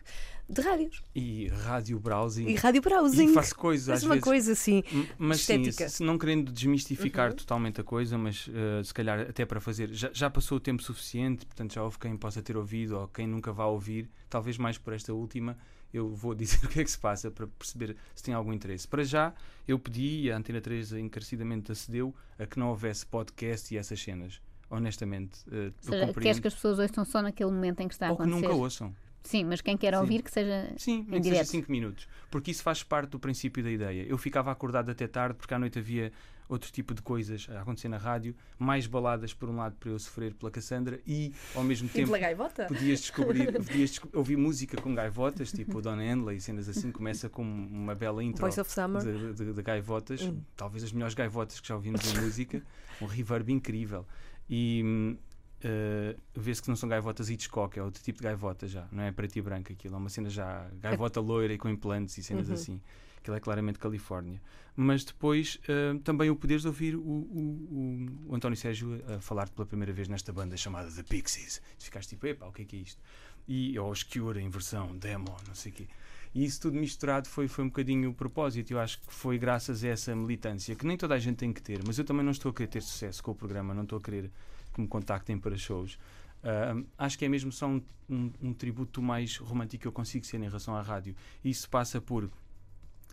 de rádios E rádio browsing. e rádio browsing. E faço coisas Faz às uma vezes. coisa assim. M- Mas sim, estética. se, se não querendo desmistificar totalmente a coisa, mas uh, se calhar até para fazer, já, já passou o tempo suficiente, portanto já houve quem possa ter ouvido ou quem nunca vá ouvir, talvez mais por esta última, eu vou dizer o que é que se passa para perceber se tem algum interesse. Para já, eu pedi e a Antena 3 encarecidamente acedeu a que não houvesse podcast e essas cenas. Honestamente, uh, Ou eu seja, queres que as pessoas ouçam só naquele momento em que está a Ou que acontecer. nunca ouçam. Sim, mas quem quer ouvir que seja Sim, em nem que seja direto. 5 minutos. Porque isso faz parte do princípio da ideia. Eu ficava acordado até tarde porque à noite havia outro tipo de coisas a acontecer na rádio, mais baladas por um lado para eu sofrer pela Cassandra e ao mesmo E tempo pela gaivota? podias descobrir, podias desco- ouvir música com gaivotas, tipo o Don Henley e cenas assim, começa com uma bela intro Voice of Summer. de, de- de gaivotas, talvez as melhores gaivotas que já ouvimos em música, um reverb incrível. E eh, vê-se que não são gaivotas Hitchcock, é outro tipo de gaivota já, não é preto e branco aquilo, é uma cena já gaivota loira e com implantes e cenas assim. Aquilo é claramente Califórnia. Mas depois eh, também o poderes ouvir o, o- o- o António Sérgio a falar pela primeira vez nesta banda chamada The Pixies. Ficaste tipo, epá, o que é que é isto? E ou Obscure em versão, demo, não sei o quê. E isso tudo misturado foi, foi um bocadinho o propósito. Eu acho que foi graças a essa militância que nem toda a gente tem que ter, mas eu também não estou a querer ter sucesso com o programa, não estou a querer que me contactem para shows. Ah, acho que é mesmo só um, um, um tributo mais romântico que eu consigo ser em relação à rádio. Isso passa por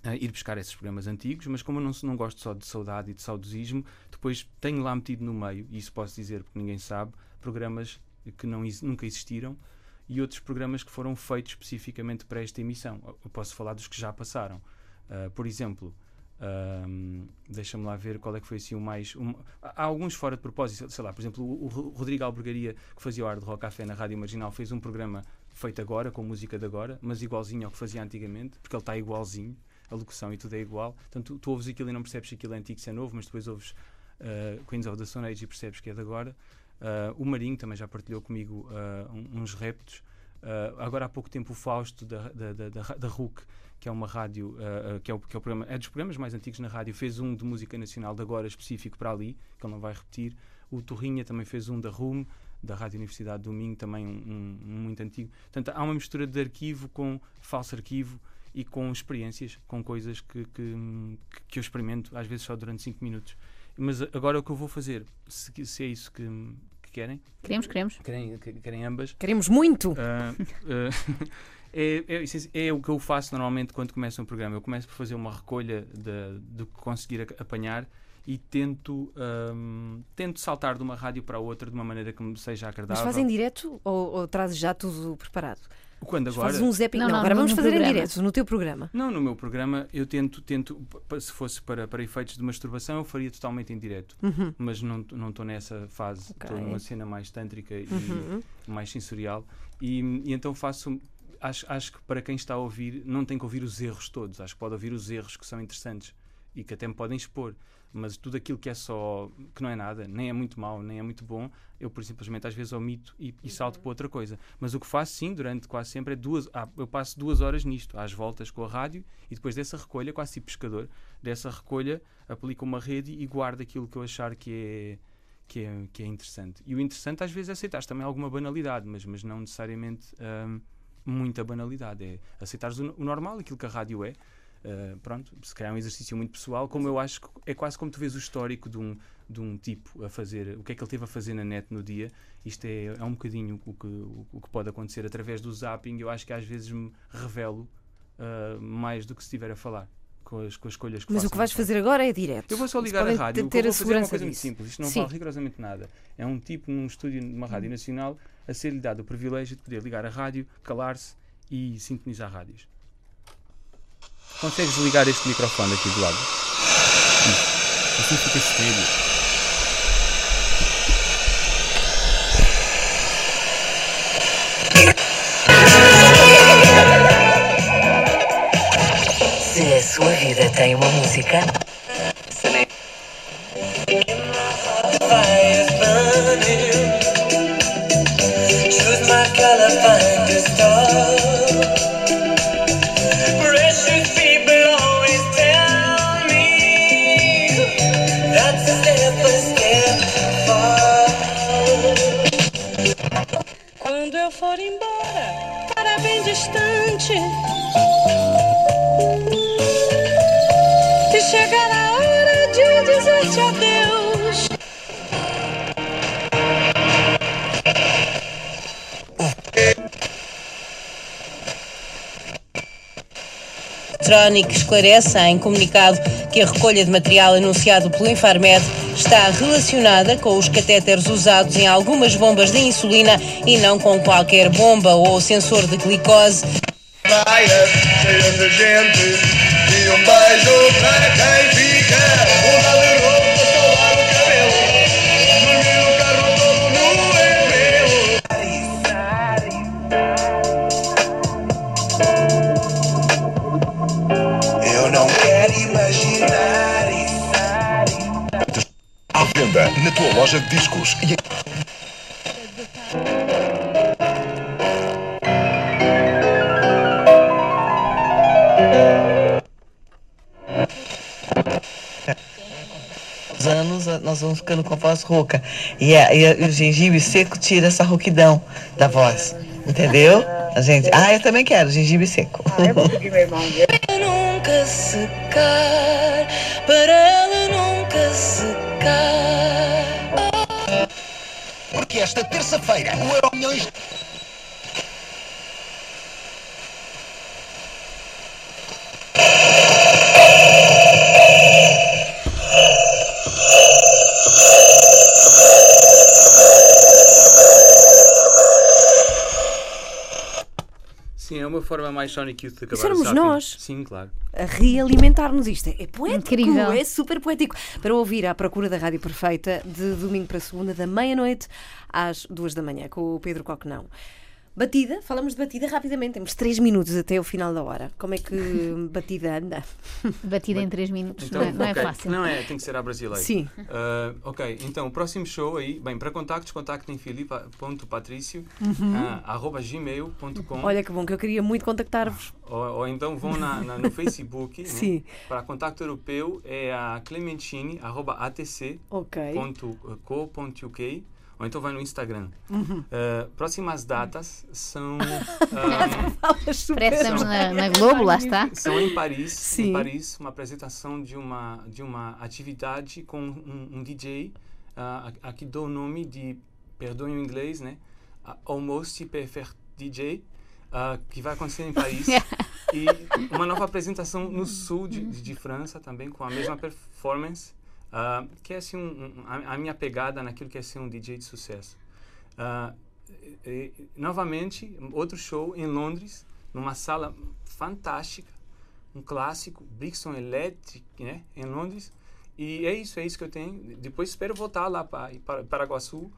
ah, ir buscar esses programas antigos, mas como eu não, não gosto só de saudade e de saudosismo, depois tenho lá metido no meio, e isso posso dizer porque ninguém sabe, programas que não, nunca existiram e outros programas que foram feitos especificamente para esta emissão. Eu posso falar dos que já passaram. Ah, por exemplo, ahm, deixa-me lá ver qual é que foi assim o mais. um- há alguns fora de propósito, sei lá, por exemplo, o, o Ro- Rodrigo Albergaria, que fazia o Ar de Rock Café na Rádio Marginal, fez um programa feito agora, com música de agora, mas igualzinho ao que fazia antigamente, porque ele está igualzinho, a locução e tudo é igual. Portanto, tu, tu ouves aquilo e não percebes se aquilo é antigo, se é novo, mas depois ouves ah, Queens of the Stone Age e percebes que é de agora. Ah, o Marinho também já partilhou comigo um- uns reptos. Agora há pouco tempo o Fausto da, da, da, da, da RUC, que é uma rádio, ah, que, é o, que é o programa, é dos programas mais antigos na rádio, fez um de música nacional de agora específico para ali, que ele não vai repetir. O Torrinha também fez um da RUM, da Rádio Universidade do Minho, também um, um- um muito antigo. Portanto, há uma mistura de arquivo com falso arquivo e com experiências, com coisas que, que, que eu experimento, às vezes só durante 5 minutos. Mas agora o que eu vou fazer, se, se é isso que, que querem, Queremos, queremos. querem, que- querem ambas, Queremos muito. ah, ah, é, é, é o que eu faço normalmente quando começo um programa. Eu começo por fazer uma recolha do que conseguir apanhar e tento, ahm, tento saltar de uma rádio para a outra de uma maneira que me seja Mas agradável. fazem direto ou, ou trazes já tudo preparado? Quando agora? Fazes um zapping? Não, Não, não, agora no- vamos fazer em programa. direto, no teu programa. Não, no meu programa eu tento, tento se fosse para, para efeitos de masturbação, eu faria totalmente em direto. Mas não não estou nessa fase. Estou numa cena mais tântrica e Uhum. mais sensorial. E, e então faço. Acho, acho que para quem está a ouvir, não tem que ouvir os erros todos. Acho que pode ouvir os erros que são interessantes. e que até me podem expor. Mas tudo aquilo que é só, que não é nada, nem é muito mau, nem é muito bom, eu por simplesmente às vezes omito e, e salto para outra coisa. Mas o que faço sim, durante quase sempre, é duas. ah, eu passo duas horas nisto, às voltas com a rádio, e depois dessa recolha, quase tipo pescador, dessa recolha, aplico uma rede e guardo aquilo que eu achar que é que é, que é interessante. E o interessante às vezes é aceitar também alguma banalidade, mas, mas não necessariamente hum, muita banalidade. É aceitares o, o normal, aquilo que a rádio é. Uh, pronto, se calhar é um exercício muito pessoal, como eu acho que é quase como tu vês o histórico de um, de um tipo a fazer, o que é que ele teve a fazer na net no dia. Isto é, é um bocadinho o que, o, que pode acontecer através do zapping. Eu acho que às vezes me revelo uh, mais do que se estiver a falar com as, com as escolhas que Mas o que vais fazer agora é direto. Eu vou só ligar a rádio. ter o que eu a vou fazer é uma coisa muito disso. simples. Isto não Sim. vale rigorosamente nada. É um tipo num estúdio numa rádio nacional a ser-lhe dado o privilégio de poder ligar a rádio, calar-se e sintonizar rádios. Consegues ligar este microfone aqui do lado? Isso. Assim fica estéreo. Se a sua vida tem uma música, Choose Eletrónico esclarece em comunicado que a recolha de material anunciado pelo Infarmed está relacionada com os catéteres usados em algumas bombas de insulina e não com qualquer bomba ou sensor de glicose. Venda na tua loja de discos e Os anos nós vamos ficando com a voz rouca e, a- e a- e o gengibre seco tira essa rouquidão da voz, entendeu? A gente, ah, eu também quero gengibre seco. Nunca secar, para ela nunca secar. Porque esta terça-feira o Euro Milhões forma mais Sonic Youth de acabar Isso éramos nós. Sim, claro. a realimentar-nos isto. É poético, Incrível. é super poético. Para ouvir à procura da Rádio Perfeita, de domingo para segunda, da meia-noite às duas da manhã, com o Pedro Coquenão. Batida, falamos de batida rapidamente, temos três minutos até o final da hora. Como é que batida anda? Batida em 3 minutos, Então, não, é, não é fácil. Não é, tem que ser à brasileira. Sim. Ah, ok, então o próximo show aí, bem, para contactos, contactem filipa.patricio, Uhum. ah, arroba gmail.com Olha que bom, que eu queria muito contactar-vos. ou, ou então vão na, na- no Facebook, né? Sim. para contacto europeu é a clementine, arroba atc.co.uk Ok. Ou então vai no Instagram. Uhum. Ah, próximas datas são, ah, estamos na, na Globo, lá está. são em Paris, Sim. em Paris, uma apresentação de uma de uma atividade com um, um DJ, ah, a- aqui dou o nome de, perdoem o inglês, né? Ah, Almost Perfect DJ, ah, que vai acontecer em Paris. e uma nova apresentação no sul de, de, de França também, com a mesma performance, ah, que é assim, um, um- a, a minha pegada naquilo que é ser um DJ de sucesso. Ah, e- e, novamente, outro show em Londres, numa sala fantástica, um clássico, Brixton Electric, né, em Londres. E é isso, é isso que eu tenho. Depois espero voltar lá para Paraguaçu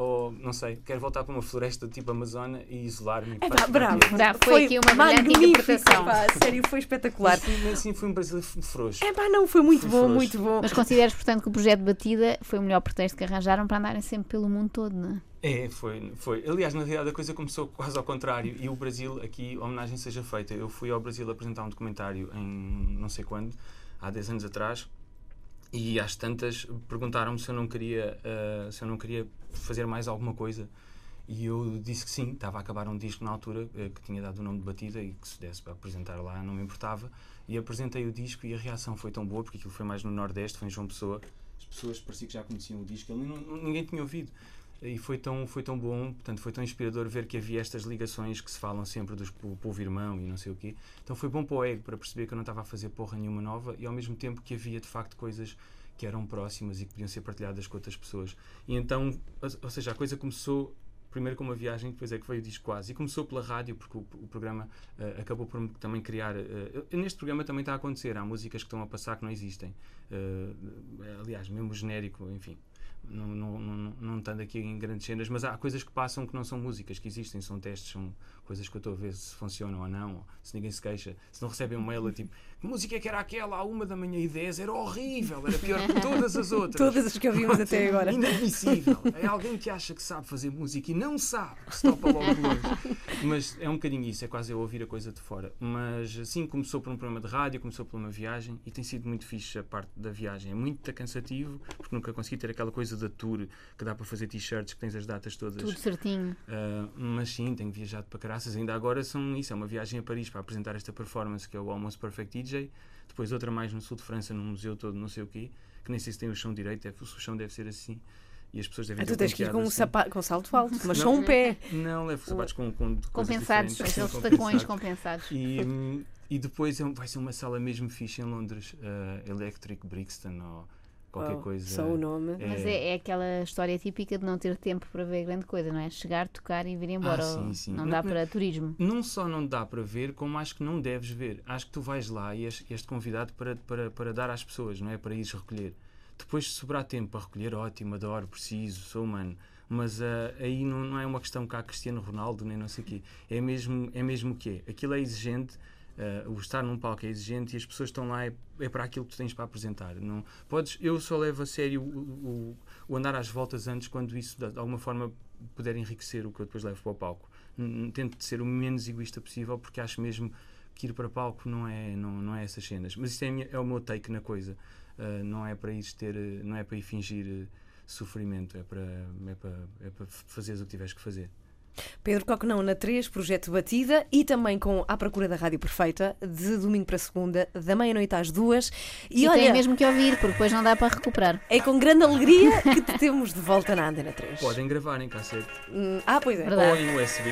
ou não sei, quero voltar para uma floresta tipo Amazônia e isolar-me. É pá, bravo. Bravo, foi aqui uma brilhante interpretação. pá, sério, foi espetacular. Mas fui, assim, fui um brasileiro frouxo. É pá, não, foi muito Fui bom, frouxo. muito bom. Mas consideras, portanto, que o projeto Batida foi o melhor pretexto que arranjaram para andarem sempre pelo mundo todo, não é? É, foi, foi. Aliás, na realidade a coisa começou quase ao contrário e o Brasil, aqui, a homenagem seja feita. Eu fui ao Brasil apresentar um documentário em não sei quando, há 10 anos atrás, e às tantas perguntaram-me se eu não queria, ah, se eu não queria fazer mais alguma coisa. E eu disse que sim, estava a acabar um disco na altura eh, que tinha dado o nome de Batida e que se desse para apresentar lá não me importava. E apresentei o disco e a reação foi tão boa, porque aquilo foi mais no Nordeste, foi em João Pessoa. As pessoas parecia que já conheciam o disco, ele não- ninguém tinha ouvido. E foi tão, foi tão bom, portanto, foi tão inspirador ver que havia estas ligações que se falam sempre po- povo irmão e não sei o quê. Então foi bom para o ego, para perceber que eu não estava a fazer porra nenhuma nova e ao mesmo tempo que havia de facto coisas que eram próximas e que podiam ser partilhadas com outras pessoas. E então, ou- seja, a coisa começou primeiro com uma viagem, depois é que veio o disco quase. E começou pela rádio, porque o, o programa eh, acabou por também criar. eh, neste programa também está a acontecer, há músicas que estão a passar que não existem. Eh, aliás, mesmo genérico, enfim. Não, não, não, não estando aqui em grandes cenas, mas há coisas que passam que não são músicas, que existem, são testes, são coisas que eu estou a ver se funcionam ou não, se ninguém se queixa, se não recebem um mail a tipo que música que era aquela à uma da manhã e 10, era horrível, era pior que todas as outras. Todas as que ouvimos até agora. Inadmissível. É alguém que acha que sabe fazer música e não sabe, que se topa logo longe. Mas é um bocadinho isso, é quase eu ouvir a coisa de fora. Mas assim começou por um programa de rádio, começou por uma viagem e tem sido muito fixe a parte da viagem. É muito cansativo, porque nunca consegui ter aquela coisa da tour que dá para fazer t-shirts, que tens as datas todas. Tudo certinho. Uh, mas sim, tenho viajado para caraças. Ainda agora são isso, é uma viagem a Paris para apresentar esta performance que é o Almost Perfect DJ. Depois outra mais no sul de França, num museu todo, não sei o quê, que nem sei se tem o chão direito, deve- o chão deve ser assim. E as pessoas devem Ah, ter tu tens que ir com um assim. sapato, com salto alto, mas Não. só um pé. Não, levo sapatos com, com Compensados, aqueles tacões compensados. E, hum, e depois é um- vai ser uma sala mesmo fixe em Londres, uh, Electric Brixton ou qualquer Oh, coisa. só o nome. Mas é, é aquela história típica de não ter tempo para ver grande coisa, não é? Chegar, tocar e vir embora. Ah, sim, sim. Não dá não- para turismo. Não só não dá para ver, como acho que não deves ver. Acho que tu vais lá e és, és convidado para, para, para dar às pessoas, não é? Para ires recolher. Depois, se sobrar tempo para recolher, ótimo, adoro, preciso, sou humano. Mas ah, aí não, não é uma questão cá Cristiano Ronaldo, nem não sei o quê. É mesmo, é mesmo o que é. Aquilo é exigente, ah, o estar num palco é exigente e as pessoas estão lá é, é para aquilo que tu tens para apresentar. Não, podes, eu só levo a sério o, o, o andar às voltas antes quando isso de alguma forma puder enriquecer o que eu depois levo para o palco. Tento ser o menos egoísta possível porque acho mesmo que ir para palco não é, não, não é essas cenas. Mas isso é, minha- é o meu take na coisa. Ah, não é para ir ter, eh, não é para ir fingir sofrimento, é para, é para, é para fazeres o que tiveres que fazer. Pedro Coquenão na 3, Projeto Batida e também com À Procura da Rádio Perfeita, de domingo para segunda, da meia-noite às duas. E, tem mesmo que ouvir, porque depois não dá para recuperar. É com grande alegria que te temos de volta na Antena 3. Podem gravar em cassete Hum, ah, pois é. ou em USB.